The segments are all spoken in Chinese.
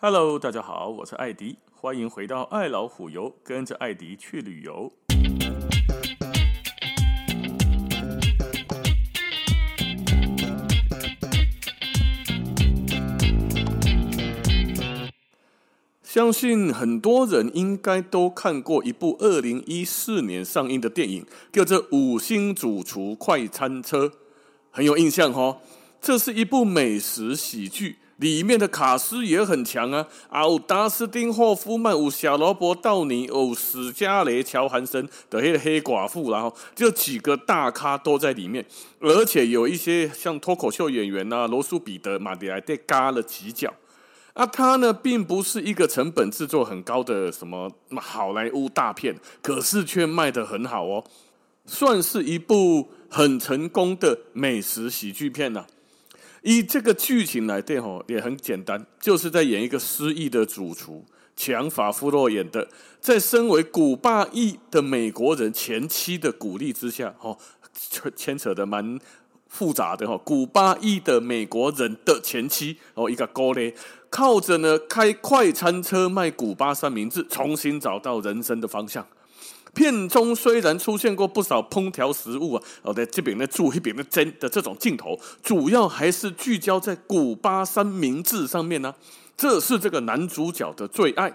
Hello，大家好，我是艾迪，欢迎回到爱老虎游，跟着艾迪去旅游。相信很多人应该都看过一部二零一四年上映的电影，叫做《五星主厨快餐车》，很有印象哦。这是一部美食喜剧。里面的卡斯也很强啊，啊有达斯汀·霍夫曼，有小罗伯·道尼，有史嘉蕾·乔韩森的黑黑寡妇，然后这几个大咖都在里面，而且有一些像脱口秀演员啊，罗素·彼得、马蒂莱蒂嘎了几脚。啊，它呢并不是一个成本制作很高的什么好莱坞大片，可是却卖得很好哦，算是一部很成功的美食喜剧片呢、啊。以这个剧情来对吼，也很简单，就是在演一个失忆的主厨，强法夫洛演的，在身为古巴裔的美国人前妻的鼓励之下，吼，牵扯的蛮复杂的吼，古巴裔的美国人的前妻哦，一个高嘞，靠着呢开快餐车卖古巴三明治，重新找到人生的方向。片中虽然出现过不少烹调食物啊，哦，在这边的煮，那边的蒸的这种镜头，主要还是聚焦在古巴三明治上面呢、啊。这是这个男主角的最爱，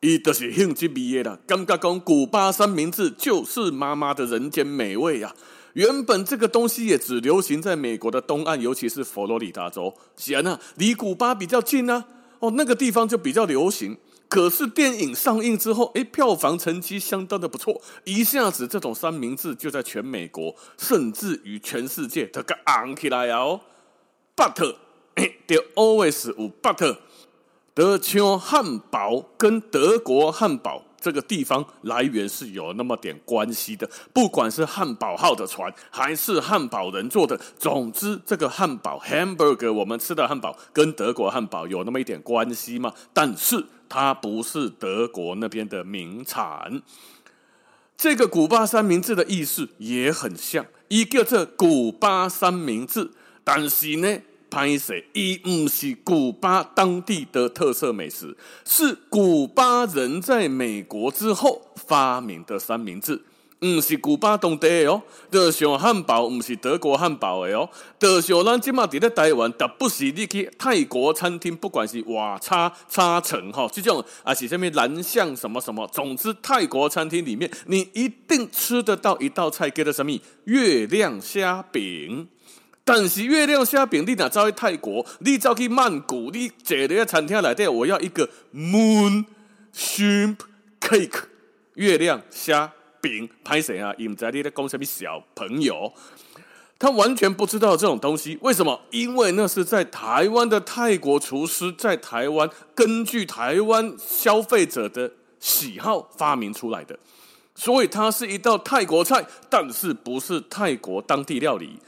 伊都是兴趣毕业了。刚刚讲古巴三明治就是妈妈的人间美味呀、啊。原本这个东西也只流行在美国的东岸，尤其是佛罗里达州，显然啊，离古巴比较近呢、啊，哦，那个地方就比较流行。可是电影上映之后，诶，票房成绩相当的不错，一下子这种三明治就在全美国，甚至于全世界都给昂起来哦。But，就 always 有 But，德秋汉堡跟德国汉堡这个地方来源是有那么点关系的，不管是汉堡号的船，还是汉堡人做的，总之这个汉堡 Hamburger 我们吃的汉堡跟德国汉堡有那么一点关系嘛，但是。它不是德国那边的名产。这个古巴三明治的意思也很像，一个叫古巴三明治，但是呢，拍摄一不是古巴当地的特色美食，是古巴人在美国之后发明的三明治。不是古巴当地的哦，德式汉堡不是德国汉堡的哦。德式咱今嘛在台湾，但不是你去泰国餐厅，不管是瓦叉叉城哈，这种啊是什么南象什么什么，总之泰国餐厅里面，你一定吃得到一道菜叫做什么月亮虾饼。但是月亮虾饼，你哪走去泰国，你走去曼谷，你坐那个餐厅来的，我要一个 Moon Shrimp Cake 月亮虾。饼拍谁啊？因在你的公司里小朋友，他完全不知道这种东西。为什么？因为那是在台湾的泰国厨师在台湾根据台湾消费者的喜好发明出来的，所以它是一道泰国菜，但是不是泰国当地料理。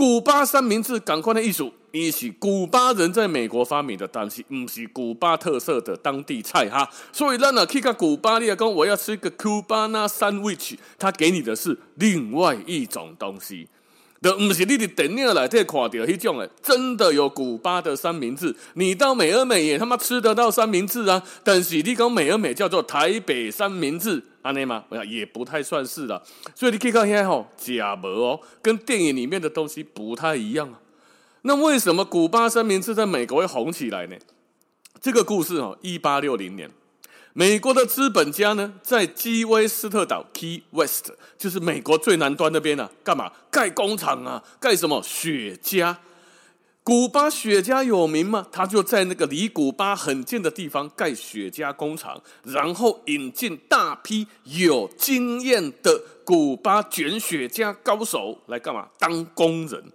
古巴三明治，感官的艺术。也是古巴人在美国发明的，但是不是古巴特色的当地菜哈。所以让呢，去个古巴，你讲我要吃一个古巴那 sandwich，他给你的是另外一种东西。都不是你的电影里头看到那种的，真的有古巴的三明治。你到美而美也他妈吃得到三明治啊！但是你讲美而美叫做台北三明治，安内吗？也不太算是了。所以你可以看现在吼假模哦，跟电影里面的东西不太一样啊。那为什么古巴三明治在美国会红起来呢？这个故事哦，一八六零年，美国的资本家呢，在基威斯特岛 （Key West） 就是美国最南端那边啊，干嘛盖工厂啊？盖什么雪茄？古巴雪茄有名吗？他就在那个离古巴很近的地方盖雪茄工厂，然后引进大批有经验的古巴卷雪茄高手来干嘛？当工人。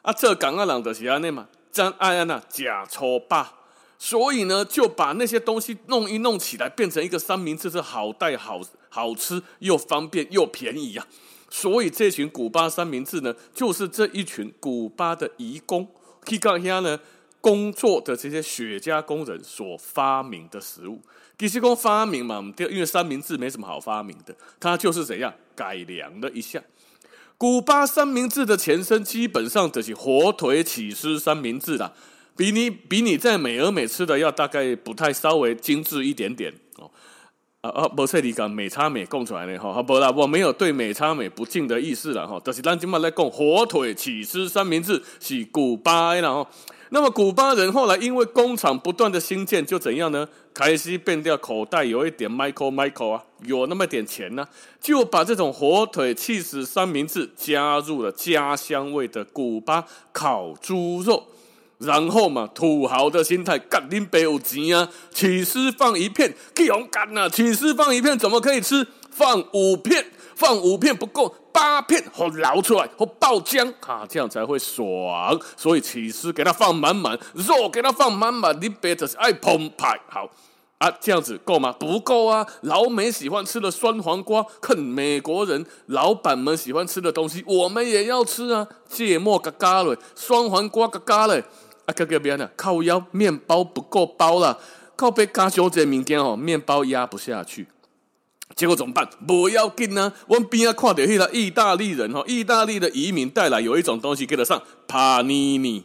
啊，这港澳人的是安内嘛，真爱安呐假丑霸，所以呢，就把那些东西弄一弄起来，变成一个三明治，是好带、好好吃又方便又便宜呀、所以这群古巴三明治呢，就是这一群古巴的移工，去干啥呢？工作的这些雪茄工人所发明的食物。其实讲发明嘛，因为三明治没什么好发明的，它就是怎样改良了一下。古巴三明治的前身基本上就是火腿起司三明治啦。比你比你在美而美吃的要大概不太稍微精致一点点哦。啊啊，不是你讲美差美供出来的哈，好不啦，我没有对美差美不敬的意思了哈。就是咱今麦来讲火腿起司三明治是古巴的然后。那么古巴人后来因为工厂不断的兴建，就怎样呢？开始变掉口袋有一点 Michael Michael 啊，有那么点钱呢、就把这种火腿起司三明治加入了家乡味的古巴烤猪肉，然后嘛，土豪的心态，干恁爸有钱啊，起司放一片，去勇敢呐，起司放一片怎么可以吃？放五片。放五片不够，八片好捞出来，好爆浆 啊，这样才会爽。所以起司给它放满满，肉给它放满满，你别只是爱澎湃。好啊，这样子够吗？不够啊！老美喜欢吃的酸黄瓜，看美国人老板们喜欢吃的东西，我们也要吃啊！芥末嘎嘎嘞，酸黄瓜嘎嘎嘞，啊，哥哥别呢，靠腰面包不够包了，靠背加小姐明天哦，面包压不下去。结果怎么办？不要紧呢、啊，我们边啊看到迄个意大利人哈，意大利的移民带来有一种东西，叫做上帕尼尼，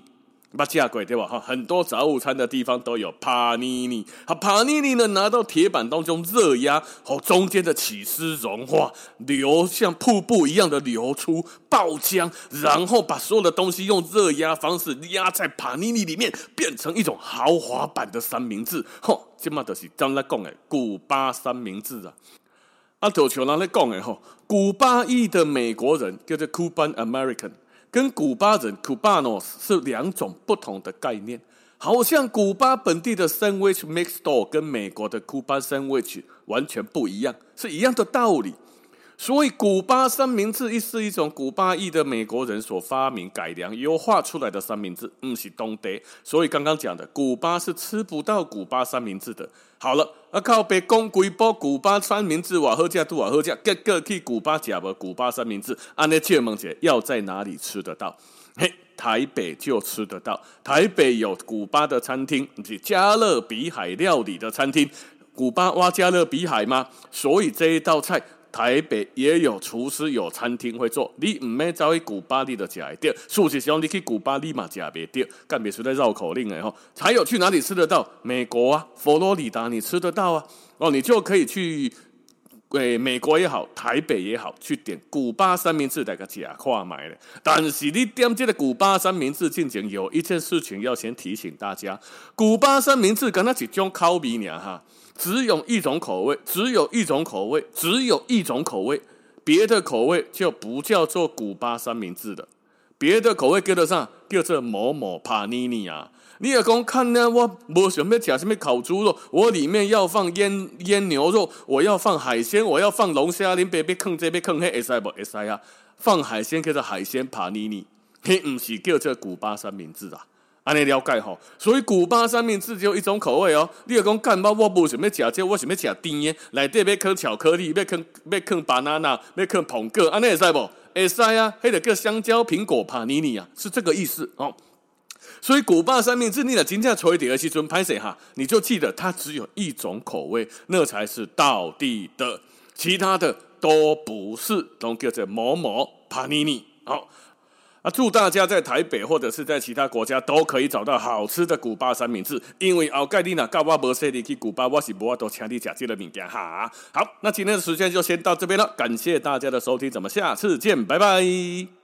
把价贵对吧？哈，很多早午餐的地方都有帕尼尼。好，帕尼尼呢，拿到铁板当中热压，好，中间的起司融化，流像瀑布一样的流出爆浆，然后把所有的东西用热压方式压在帕尼尼里面，变成一种豪华版的三明治。吼，这嘛就是咱来讲的古巴三明治啊。阿头球拿来讲的吼，古巴裔的美国人叫做 Cuban American，跟古巴人 Cubanos 是两种不同的概念。好像古巴本地的 Sandwich mixture 跟美国的 Cuban Sandwich 完全不一样，是一样的道理。所以，古巴三明治亦是一种古巴裔的美国人所发明、改良、优化出来的三明治，不是当地。所以，刚刚讲的古巴是吃不到古巴三明治的。好了，啊靠北讲几波古巴三明治，瓦好价都瓦好价，结果去古巴吃无古巴三明治，安尼借问者要在哪里吃得到？嘿，台北就吃得到。台北有古巴的餐厅，是加勒比海料理的餐厅。古巴挖加勒比海吗？所以这一道菜。台北也有厨师有餐厅会做，你唔免走去古巴你就吃得到，事实上你去古巴你嘛吃不到，干别说在绕口令诶吼。还有去哪里吃得到？美国啊，佛罗里达你吃得到啊，哦，你就可以去，诶、美国也好，台北也好，去点古巴三明治来个假话买的。但是你点这个古巴三明治进前，有一件事情要先提醒大家，古巴三明治跟它一种口味尔哈。只有一种口味，只有一种口味，只有一种口味，别的口味就不叫做古巴三明治的。别的口味叫得上叫做某某帕尼尼啊！你也讲看呢，我我想要吃什么烤猪肉，我里面要放腌腌牛肉，我要放海鲜，我要放龙虾，你别别坑这边坑黑，会使不？会使啊！放海鲜叫做海鲜帕尼尼，嘿，不是叫做古巴三明治啊！安尼了解吼，所以古巴三明治只有一种口味哦。你要讲干巴，我不想要食这，我想要食甜的。内底要啃巧克力，要啃要啃 banana，要啃苹果，安尼会使不？会使啊，迄个叫香蕉苹果帕尼尼啊，是这个意思哦。所以古巴三明治，你若真正吹点而去尊拍谁哈，你就记得它只有一种口味，那才是道地的，其他的都不是，都叫做某某帕尼尼。好。啊！祝大家在台北或者是在其他国家都可以找到好吃的古巴三明治。因为奥盖你若到我无说你去古巴，我是无法度请你吃这个物件哈。好，那今天的时间就先到这边了，感谢大家的收听，咱们下次见，拜拜。